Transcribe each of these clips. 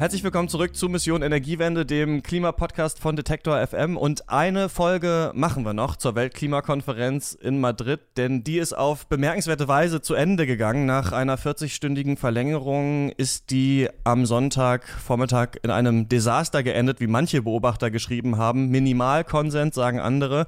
Herzlich willkommen zurück zu Mission Energiewende, dem Klimapodcast von Detektor FM. Und eine Folge machen wir noch zur Weltklimakonferenz in Madrid, denn die ist auf bemerkenswerte Weise zu Ende gegangen. Nach einer 40-stündigen Verlängerung ist die am Sonntagvormittag in einem Desaster geendet, wie manche Beobachter geschrieben haben. Minimalkonsens, sagen andere.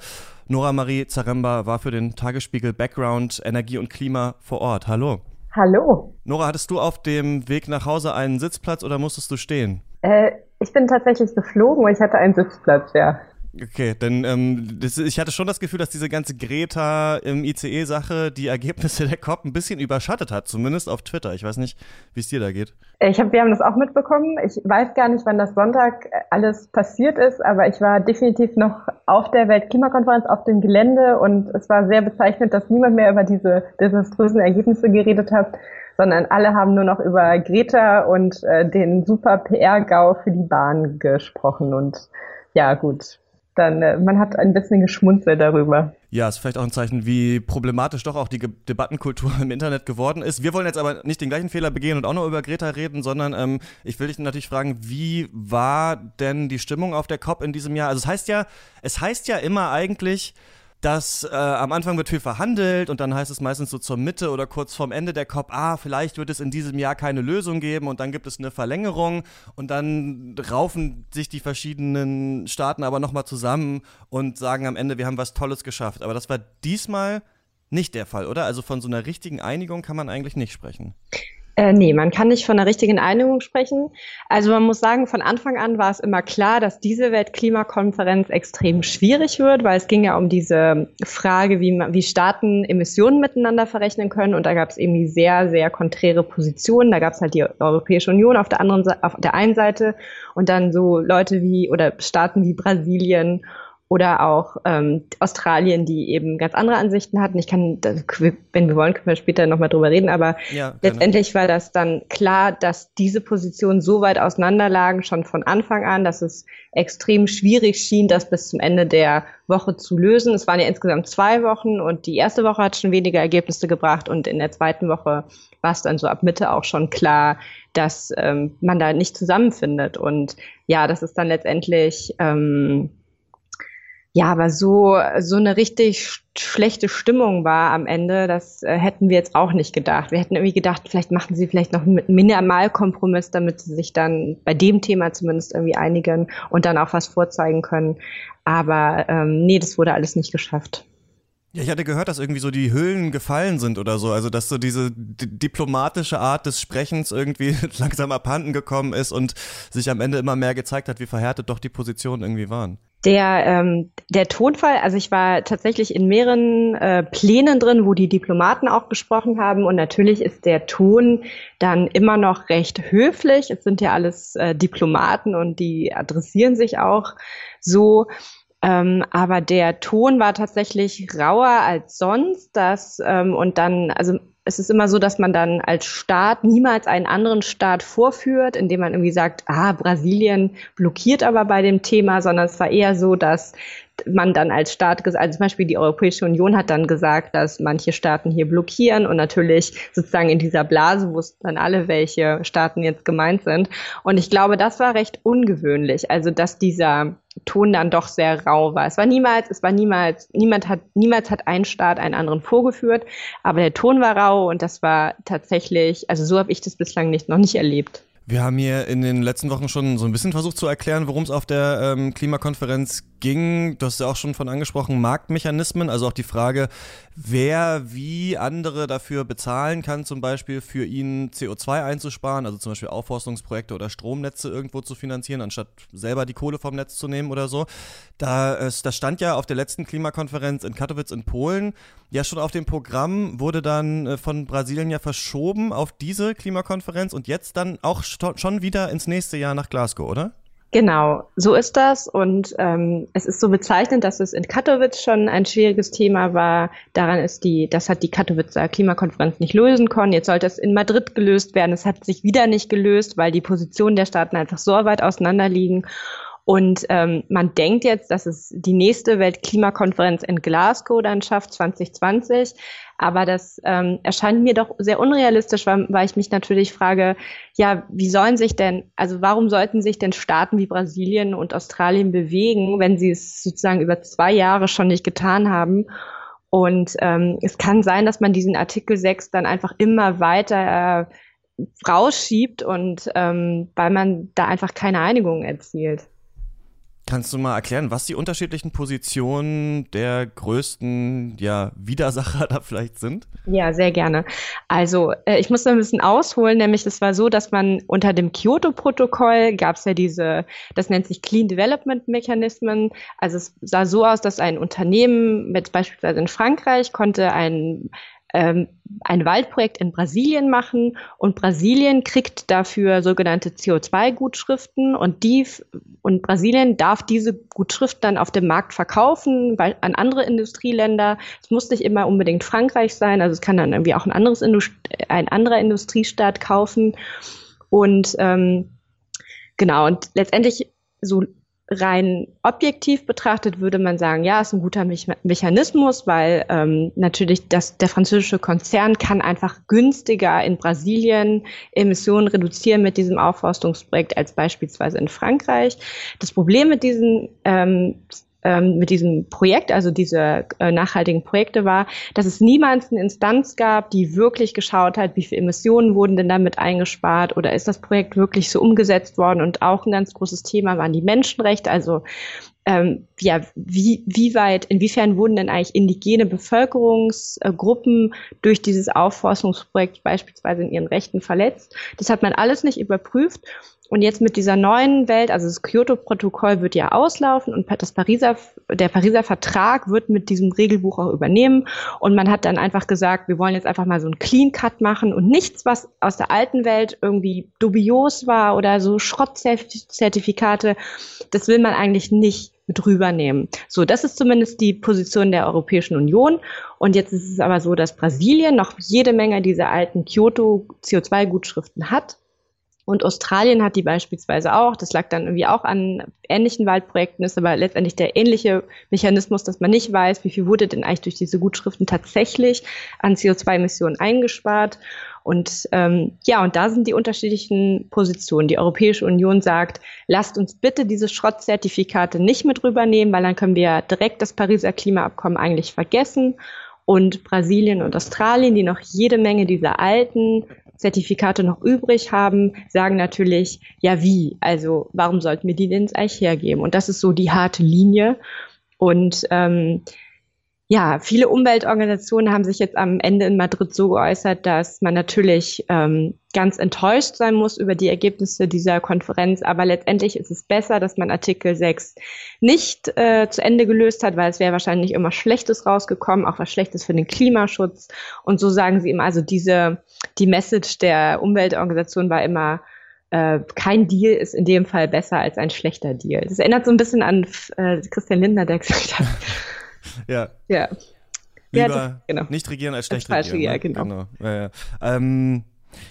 Nora Marie Zaremba war für den Tagesspiegel Background Energie und Klima vor Ort. Hallo. Hallo. Nora, hattest du auf dem Weg nach Hause einen Sitzplatz oder musstest du stehen? Äh, ich bin tatsächlich geflogen und ich hatte einen Sitzplatz, ja. Okay, denn ähm, das, ich hatte schon das Gefühl, dass diese ganze Greta im ICE-Sache die Ergebnisse der COP ein bisschen überschattet hat, zumindest auf Twitter. Ich weiß nicht, wie es dir da geht. Ich hab, wir haben das auch mitbekommen. Ich weiß gar nicht, wann das Sonntag alles passiert ist, aber ich war definitiv noch auf der Weltklimakonferenz auf dem Gelände und es war sehr bezeichnend, dass niemand mehr über diese desaströsen Ergebnisse geredet hat, sondern alle haben nur noch über Greta und äh, den super PR-GAU für die Bahn gesprochen und ja, gut dann äh, man hat ein bisschen geschmunzelt darüber. Ja, ist vielleicht auch ein Zeichen, wie problematisch doch auch die Ge Debattenkultur im Internet geworden ist. Wir wollen jetzt aber nicht den gleichen Fehler begehen und auch noch über Greta reden, sondern ähm, ich will dich natürlich fragen, wie war denn die Stimmung auf der COP in diesem Jahr? Also es heißt ja, es heißt ja immer eigentlich, dass äh, am Anfang wird viel verhandelt und dann heißt es meistens so zur Mitte oder kurz vorm Ende der COP, ah, vielleicht wird es in diesem Jahr keine Lösung geben und dann gibt es eine Verlängerung und dann raufen sich die verschiedenen Staaten aber nochmal zusammen und sagen am Ende, wir haben was Tolles geschafft. Aber das war diesmal nicht der Fall, oder? Also von so einer richtigen Einigung kann man eigentlich nicht sprechen. Äh, nee, man kann nicht von einer richtigen Einigung sprechen. Also man muss sagen, von Anfang an war es immer klar, dass diese Weltklimakonferenz extrem schwierig wird, weil es ging ja um diese Frage, wie, man, wie Staaten Emissionen miteinander verrechnen können. Und da gab es irgendwie sehr, sehr konträre Positionen. Da gab es halt die Europäische Union auf der anderen, auf der einen Seite und dann so Leute wie oder Staaten wie Brasilien oder auch ähm, Australien, die eben ganz andere Ansichten hatten. Ich kann, wenn wir wollen, können wir später nochmal drüber reden, aber ja, letztendlich war das dann klar, dass diese Positionen so weit auseinanderlagen, schon von Anfang an, dass es extrem schwierig schien, das bis zum Ende der Woche zu lösen. Es waren ja insgesamt zwei Wochen und die erste Woche hat schon weniger Ergebnisse gebracht und in der zweiten Woche war es dann so ab Mitte auch schon klar, dass ähm, man da nicht zusammenfindet. Und ja, das ist dann letztendlich ähm, ja, aber so, so eine richtig schlechte Stimmung war am Ende, das äh, hätten wir jetzt auch nicht gedacht. Wir hätten irgendwie gedacht, vielleicht machen sie vielleicht noch einen Minimalkompromiss, damit sie sich dann bei dem Thema zumindest irgendwie einigen und dann auch was vorzeigen können. Aber ähm, nee, das wurde alles nicht geschafft. Ja, ich hatte gehört, dass irgendwie so die Hüllen gefallen sind oder so. Also, dass so diese diplomatische Art des Sprechens irgendwie langsam abhanden gekommen ist und sich am Ende immer mehr gezeigt hat, wie verhärtet doch die Positionen irgendwie waren. Der, ähm, der Tonfall, also ich war tatsächlich in mehreren äh, Plänen drin, wo die Diplomaten auch gesprochen haben und natürlich ist der Ton dann immer noch recht höflich. Es sind ja alles äh, Diplomaten und die adressieren sich auch so. Ähm, aber der Ton war tatsächlich rauer als sonst. Das, ähm, und dann, also es ist immer so, dass man dann als Staat niemals einen anderen Staat vorführt, indem man irgendwie sagt, ah, Brasilien blockiert aber bei dem Thema, sondern es war eher so, dass man dann als Staat, also zum Beispiel die Europäische Union hat dann gesagt, dass manche Staaten hier blockieren und natürlich sozusagen in dieser Blase wussten dann alle, welche Staaten jetzt gemeint sind. Und ich glaube, das war recht ungewöhnlich, also dass dieser Ton dann doch sehr rau war. Es war niemals, es war niemals, niemand hat, niemals hat ein Staat einen anderen vorgeführt, aber der Ton war rau und das war tatsächlich, also so habe ich das bislang nicht noch nicht erlebt. Wir haben hier in den letzten Wochen schon so ein bisschen versucht zu erklären, worum es auf der ähm, Klimakonferenz ging. Du hast ja auch schon von angesprochen, Marktmechanismen, also auch die Frage, wer wie andere dafür bezahlen kann, zum Beispiel für ihn CO2 einzusparen, also zum Beispiel Aufforstungsprojekte oder Stromnetze irgendwo zu finanzieren, anstatt selber die Kohle vom Netz zu nehmen oder so. Da, das stand ja auf der letzten Klimakonferenz in Katowice in Polen ja schon auf dem Programm, wurde dann äh, von Brasilien ja verschoben auf diese Klimakonferenz und jetzt dann auch schon wieder ins nächste Jahr nach Glasgow, oder? Genau, so ist das. Und ähm, es ist so bezeichnend, dass es in Katowice schon ein schwieriges Thema war. Daran ist die, das hat die Katowicer Klimakonferenz nicht lösen können. Jetzt sollte es in Madrid gelöst werden. Es hat sich wieder nicht gelöst, weil die Positionen der Staaten einfach so weit auseinander liegen. Und ähm, man denkt jetzt, dass es die nächste Weltklimakonferenz in Glasgow dann schafft, 2020. Aber das ähm, erscheint mir doch sehr unrealistisch, weil, weil ich mich natürlich frage, ja, wie sollen sich denn, also warum sollten sich denn Staaten wie Brasilien und Australien bewegen, wenn sie es sozusagen über zwei Jahre schon nicht getan haben? Und ähm, es kann sein, dass man diesen Artikel 6 dann einfach immer weiter äh, rausschiebt und ähm, weil man da einfach keine Einigung erzielt. Kannst du mal erklären, was die unterschiedlichen Positionen der größten ja, Widersacher da vielleicht sind? Ja, sehr gerne. Also äh, ich muss da ein bisschen ausholen, nämlich es war so, dass man unter dem Kyoto-Protokoll gab es ja diese, das nennt sich Clean Development Mechanismen. Also es sah so aus, dass ein Unternehmen mit beispielsweise in Frankreich konnte ein ähm, ein Waldprojekt in Brasilien machen und Brasilien kriegt dafür sogenannte CO2-Gutschriften und die und Brasilien darf diese Gutschriften dann auf dem Markt verkaufen bei, an andere Industrieländer. Es muss nicht immer unbedingt Frankreich sein, also es kann dann irgendwie auch ein anderes Indust ein anderer Industriestaat kaufen und ähm, genau und letztendlich so rein objektiv betrachtet würde man sagen, ja, ist ein guter Me Mechanismus, weil ähm, natürlich das, der französische Konzern kann einfach günstiger in Brasilien Emissionen reduzieren mit diesem Aufforstungsprojekt als beispielsweise in Frankreich. Das Problem mit diesen ähm, ähm, mit diesem Projekt, also diese äh, nachhaltigen Projekte war, dass es niemals eine Instanz gab, die wirklich geschaut hat, wie viele Emissionen wurden denn damit eingespart oder ist das Projekt wirklich so umgesetzt worden und auch ein ganz großes Thema waren die Menschenrechte, also ähm, ja, wie, wie weit, inwiefern wurden denn eigentlich indigene Bevölkerungsgruppen durch dieses Aufforstungsprojekt beispielsweise in ihren Rechten verletzt? Das hat man alles nicht überprüft. Und jetzt mit dieser neuen Welt, also das Kyoto-Protokoll wird ja auslaufen und das Pariser, der Pariser Vertrag wird mit diesem Regelbuch auch übernehmen. Und man hat dann einfach gesagt, wir wollen jetzt einfach mal so einen Clean Cut machen und nichts, was aus der alten Welt irgendwie dubios war oder so Schrottzertifikate, das will man eigentlich nicht mit rübernehmen. So, das ist zumindest die Position der Europäischen Union. Und jetzt ist es aber so, dass Brasilien noch jede Menge dieser alten Kyoto CO2-Gutschriften hat und Australien hat die beispielsweise auch. Das lag dann irgendwie auch an ähnlichen Waldprojekten, ist aber letztendlich der ähnliche Mechanismus, dass man nicht weiß, wie viel wurde denn eigentlich durch diese Gutschriften tatsächlich an CO2-Emissionen eingespart. Und ähm, ja, und da sind die unterschiedlichen Positionen. Die Europäische Union sagt, lasst uns bitte diese Schrottzertifikate nicht mit rübernehmen, weil dann können wir direkt das Pariser Klimaabkommen eigentlich vergessen. Und Brasilien und Australien, die noch jede Menge dieser alten Zertifikate noch übrig haben, sagen natürlich, ja wie? Also warum sollten wir die denn eigentlich hergeben? Und das ist so die harte Linie. Und ähm, ja, viele Umweltorganisationen haben sich jetzt am Ende in Madrid so geäußert, dass man natürlich ähm, ganz enttäuscht sein muss über die Ergebnisse dieser Konferenz. Aber letztendlich ist es besser, dass man Artikel 6 nicht äh, zu Ende gelöst hat, weil es wäre wahrscheinlich immer Schlechtes rausgekommen, auch was Schlechtes für den Klimaschutz. Und so sagen sie immer, also diese, die Message der Umweltorganisation war immer, äh, kein Deal ist in dem Fall besser als ein schlechter Deal. Das erinnert so ein bisschen an äh, Christian Lindner, der gesagt hat, ja. Ja. Lieber ja, das, genau. nicht regieren als schlecht regieren. Ja, ne? genau. genau. Ja, ja. Ähm,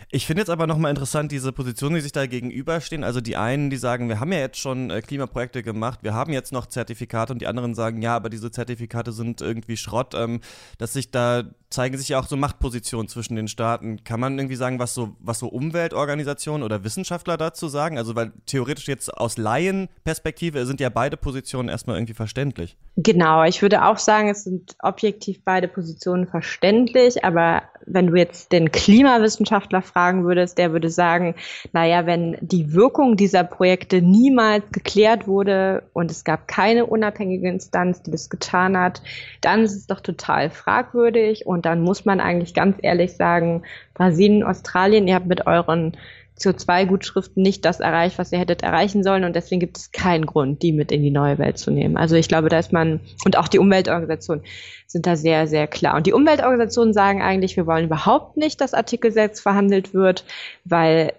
ich finde jetzt aber nochmal interessant, diese Positionen, die sich da gegenüberstehen. Also die einen, die sagen, wir haben ja jetzt schon äh, Klimaprojekte gemacht, wir haben jetzt noch Zertifikate und die anderen sagen, ja, aber diese Zertifikate sind irgendwie Schrott. Ähm, dass sich da zeigen sich ja auch so Machtpositionen zwischen den Staaten. Kann man irgendwie sagen, was so, was so Umweltorganisationen oder Wissenschaftler dazu sagen? Also weil theoretisch jetzt aus Laienperspektive sind ja beide Positionen erstmal irgendwie verständlich. Genau, ich würde auch sagen, es sind objektiv beide Positionen verständlich, aber wenn du jetzt den Klimawissenschaftler fragen würdest, der würde sagen, naja, wenn die Wirkung dieser Projekte niemals geklärt wurde und es gab keine unabhängige Instanz, die das getan hat, dann ist es doch total fragwürdig. Und dann muss man eigentlich ganz ehrlich sagen, Brasilien, Australien, ihr habt mit euren CO2-Gutschriften nicht das erreicht, was ihr hättet erreichen sollen. Und deswegen gibt es keinen Grund, die mit in die neue Welt zu nehmen. Also ich glaube, da ist man, und auch die Umweltorganisationen sind da sehr, sehr klar. Und die Umweltorganisationen sagen eigentlich, wir wollen überhaupt nicht, dass Artikel 6 verhandelt wird, weil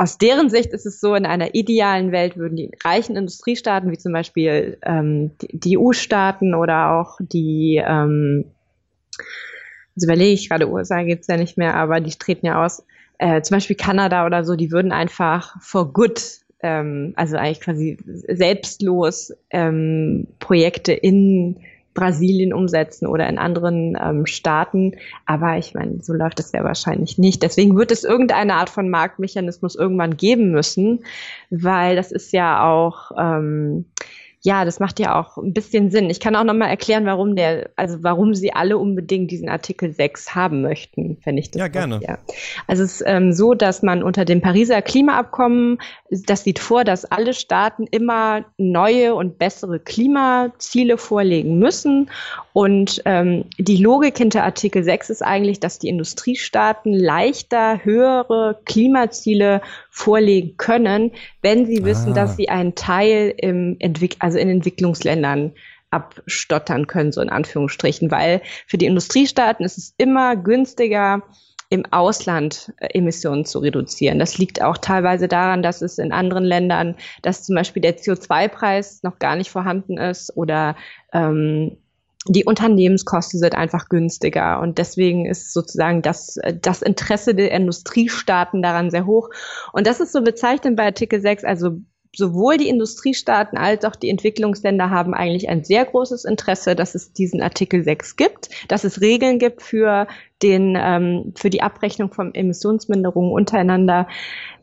aus deren Sicht ist es so, in einer idealen Welt würden die reichen Industriestaaten, wie zum Beispiel ähm, die, EU-Staaten oder auch die, ähm, also überlege ich gerade, USA gibt es ja nicht mehr, aber die treten ja aus, äh, zum Beispiel Kanada oder so, die würden einfach for good ähm, also eigentlich quasi selbstlos ähm, Projekte in Brasilien umsetzen oder in anderen ähm, Staaten. Aber ich meine, so läuft es ja wahrscheinlich nicht. Deswegen wird es irgendeine Art von Marktmechanismus irgendwann geben müssen, weil das ist ja auch ähm, ja, das macht ja auch ein bisschen Sinn. Ich kann auch nochmal erklären, warum der, also warum sie alle unbedingt diesen Artikel 6 haben möchten, wenn ich das. Ja, gerne. Ja. Also es ist ähm, so, dass man unter dem Pariser Klimaabkommen, das sieht vor, dass alle Staaten immer neue und bessere Klimaziele vorlegen müssen. Und ähm, die Logik hinter Artikel 6 ist eigentlich, dass die Industriestaaten leichter höhere Klimaziele vorlegen können, wenn sie wissen, ah. dass sie einen Teil im Entwick also in Entwicklungsländern abstottern können, so in Anführungsstrichen, weil für die Industriestaaten ist es immer günstiger, im Ausland äh, Emissionen zu reduzieren. Das liegt auch teilweise daran, dass es in anderen Ländern, dass zum Beispiel der CO2-Preis noch gar nicht vorhanden ist oder ähm, die Unternehmenskosten sind einfach günstiger und deswegen ist sozusagen das, das Interesse der Industriestaaten daran sehr hoch. Und das ist so bezeichnend bei Artikel 6, also sowohl die Industriestaaten als auch die Entwicklungsländer haben eigentlich ein sehr großes Interesse, dass es diesen Artikel 6 gibt, dass es Regeln gibt für den, ähm, für die Abrechnung von Emissionsminderungen untereinander.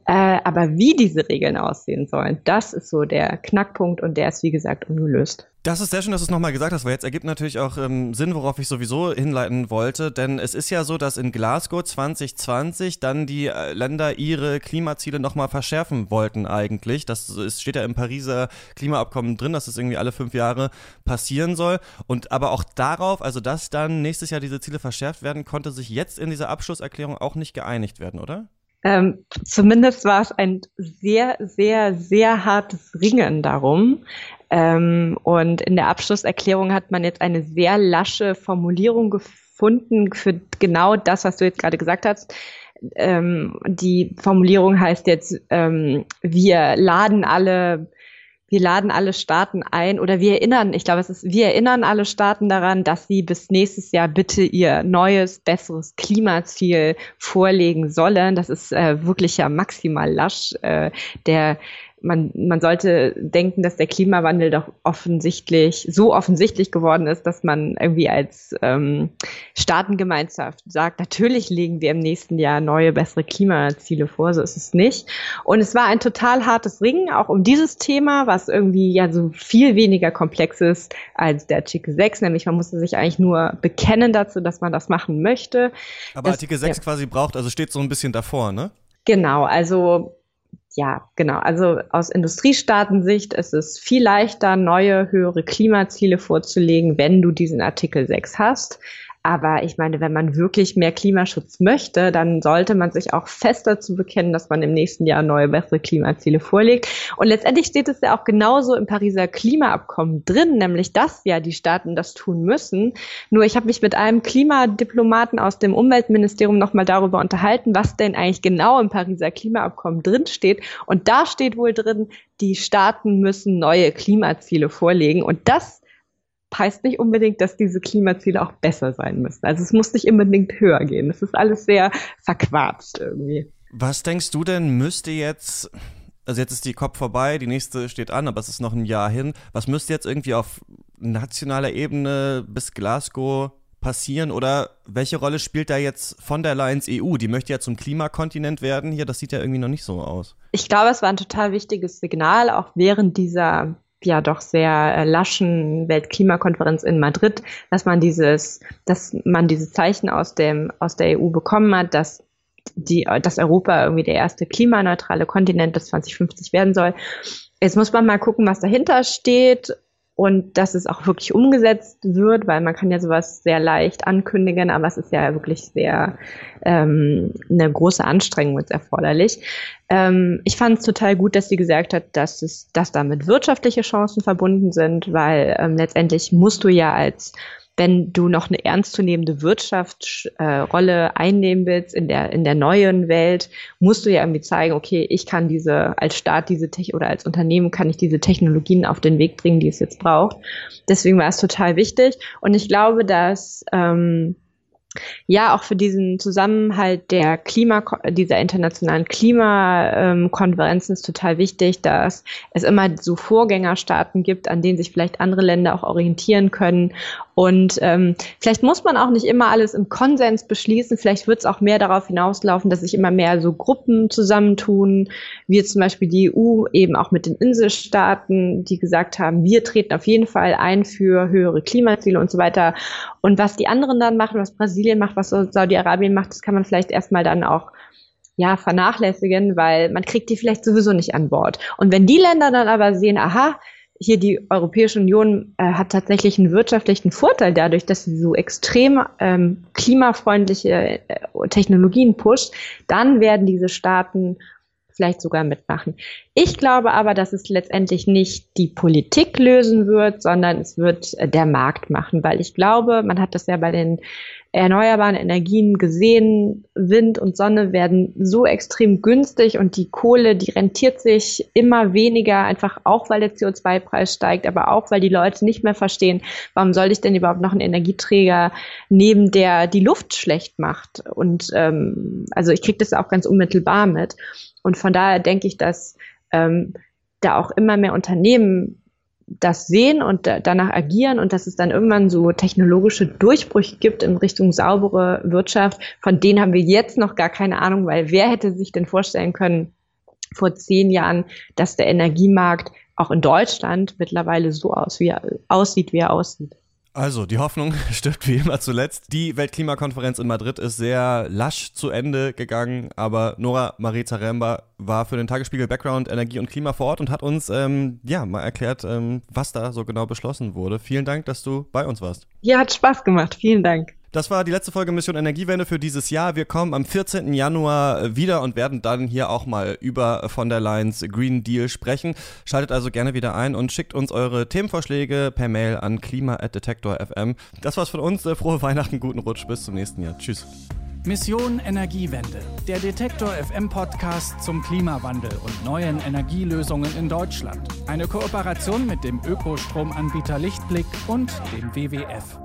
Äh, aber wie diese Regeln aussehen sollen, das ist so der Knackpunkt und der ist, wie gesagt, ungelöst. Das ist sehr schön, dass du es nochmal gesagt hast, weil jetzt ergibt natürlich auch ähm, Sinn, worauf ich sowieso hinleiten wollte. Denn es ist ja so, dass in Glasgow 2020 dann die äh, Länder ihre Klimaziele nochmal verschärfen wollten eigentlich. Das ist, steht ja im Pariser Klimaabkommen drin, dass das irgendwie alle fünf Jahre passieren soll. Und aber auch darauf, also dass dann nächstes Jahr diese Ziele verschärft werden, konnte sich jetzt in dieser Abschlusserklärung auch nicht geeinigt werden, oder? Ähm, zumindest war es ein sehr, sehr, sehr hartes Ringen darum. Ähm, und in der Abschlusserklärung hat man jetzt eine sehr lasche Formulierung gefunden für genau das, was du jetzt gerade gesagt hast. Ähm, die Formulierung heißt jetzt, ähm, wir laden alle wir laden alle Staaten ein oder wir erinnern, ich glaube, es ist, wir erinnern alle Staaten daran, dass sie bis nächstes Jahr bitte ihr neues, besseres Klimaziel vorlegen sollen. Das ist äh, wirklich ja maximal lasch. Äh, der man, man sollte denken, dass der Klimawandel doch offensichtlich so offensichtlich geworden ist, dass man irgendwie als ähm, Staatengemeinschaft sagt, natürlich legen wir im nächsten Jahr neue, bessere Klimaziele vor, so ist es nicht. Und es war ein total hartes Ringen, auch um dieses Thema, was irgendwie ja so viel weniger komplex ist als der Artikel 6, nämlich man musste sich eigentlich nur bekennen dazu, dass man das machen möchte. Aber das, Artikel 6 ja. quasi braucht, also steht so ein bisschen davor, ne? Genau, also ja, genau. Also aus Industriestaatensicht ist es viel leichter, neue, höhere Klimaziele vorzulegen, wenn du diesen Artikel 6 hast. Aber ich meine, wenn man wirklich mehr Klimaschutz möchte, dann sollte man sich auch fest dazu bekennen, dass man im nächsten Jahr neue, bessere Klimaziele vorlegt. Und letztendlich steht es ja auch genauso im Pariser Klimaabkommen drin, nämlich dass ja die Staaten das tun müssen. Nur ich habe mich mit einem Klimadiplomaten aus dem Umweltministerium nochmal darüber unterhalten, was denn eigentlich genau im Pariser Klimaabkommen drin steht. Und da steht wohl drin, die Staaten müssen neue Klimaziele vorlegen. Und das heißt nicht unbedingt, dass diese Klimaziele auch besser sein müssen. Also es muss nicht unbedingt höher gehen. Das ist alles sehr verquatscht irgendwie. Was denkst du denn, müsste jetzt, also jetzt ist die COP vorbei, die nächste steht an, aber es ist noch ein Jahr hin. Was müsste jetzt irgendwie auf nationaler Ebene bis Glasgow passieren oder welche Rolle spielt da jetzt von der Leyen's EU? Die möchte ja zum Klimakontinent werden hier, das sieht ja irgendwie noch nicht so aus. Ich glaube, es war ein total wichtiges Signal, auch während dieser ja doch sehr äh, laschen Weltklimakonferenz in Madrid, dass man dieses, dass man dieses Zeichen aus dem aus der EU bekommen hat, dass die, dass Europa irgendwie der erste klimaneutrale Kontinent bis 2050 werden soll. Jetzt muss man mal gucken, was dahinter steht und dass es auch wirklich umgesetzt wird, weil man kann ja sowas sehr leicht ankündigen, aber es ist ja wirklich sehr ähm, eine große Anstrengung jetzt erforderlich. Ähm, ich fand es total gut, dass sie gesagt hat, dass es, dass damit wirtschaftliche Chancen verbunden sind, weil ähm, letztendlich musst du ja als wenn du noch eine ernstzunehmende Wirtschaftsrolle äh, einnehmen willst in der, in der neuen Welt, musst du ja irgendwie zeigen, okay, ich kann diese, als Staat diese Tech oder als Unternehmen kann ich diese Technologien auf den Weg bringen, die es jetzt braucht. Deswegen war es total wichtig. Und ich glaube, dass, ähm, Ja, auch für diesen Zusammenhalt der Klima, dieser internationalen Klimakonferenzen ist total wichtig, dass es immer so Vorgängerstaaten gibt, an denen sich vielleicht andere Länder auch orientieren können. Und ähm, vielleicht muss man auch nicht immer alles im Konsens beschließen. Vielleicht wird es auch mehr darauf hinauslaufen, dass sich immer mehr so Gruppen zusammentun, wie zum Beispiel die EU eben auch mit den Inselstaaten, die gesagt haben, wir treten auf jeden Fall ein für höhere Klimaziele und so weiter. Und was die anderen dann machen, was Brasilien macht, was Saudi-Arabien macht, das kann man vielleicht erstmal dann auch ja, vernachlässigen, weil man kriegt die vielleicht sowieso nicht an Bord. Und wenn die Länder dann aber sehen, aha, hier die Europäische Union äh, hat tatsächlich einen wirtschaftlichen Vorteil dadurch, dass sie so extrem ähm, klimafreundliche äh, Technologien pusht, dann werden diese Staaten vielleicht sogar mitmachen. Ich glaube aber, dass es letztendlich nicht die Politik lösen wird, sondern es wird äh, der Markt machen, weil ich glaube, man hat das ja bei den erneuerbaren Energien gesehen, Wind und Sonne werden so extrem günstig und die Kohle, die rentiert sich immer weniger, einfach auch weil der CO2-Preis steigt, aber auch weil die Leute nicht mehr verstehen, warum soll ich denn überhaupt noch einen Energieträger nehmen, der die Luft schlecht macht. Und ähm, also ich kriege das auch ganz unmittelbar mit. Und von daher denke ich, dass ähm, da auch immer mehr Unternehmen das sehen und da, danach agieren und dass es dann irgendwann so technologische Durchbrüche gibt in Richtung saubere Wirtschaft, von denen haben wir jetzt noch gar keine Ahnung, weil wer hätte sich denn vorstellen können vor zehn Jahren, dass der Energiemarkt auch in Deutschland mittlerweile so aus, wie aussieht, wie er aussieht. Also, die Hoffnung stirbt wie immer zuletzt. Die Weltklimakonferenz in Madrid ist sehr lasch zu Ende gegangen, aber Nora Marie Zaremba war für den Tagesspiegel Background Energie und Klima vor Ort und hat uns ähm, ja mal erklärt, ähm, was da so genau beschlossen wurde. Vielen Dank, dass du bei uns warst. Ja, hat Spaß gemacht. Vielen Dank. Das war die letzte Folge Mission Energiewende für dieses Jahr. Wir kommen am 14. Januar wieder und werden dann hier auch mal über von der Leyen's Green Deal sprechen. Schaltet also gerne wieder ein und schickt uns eure Themenvorschläge per Mail an klima@detektor.fm. Das war's von uns. Äh, frohe Weihnachten, guten Rutsch, bis zum nächsten Jahr. Tschüss. Mission Energiewende, der Detektor FM Podcast zum Klimawandel und neuen Energielösungen in Deutschland. Eine Kooperation mit dem Ökostromanbieter Lichtblick und dem WWF.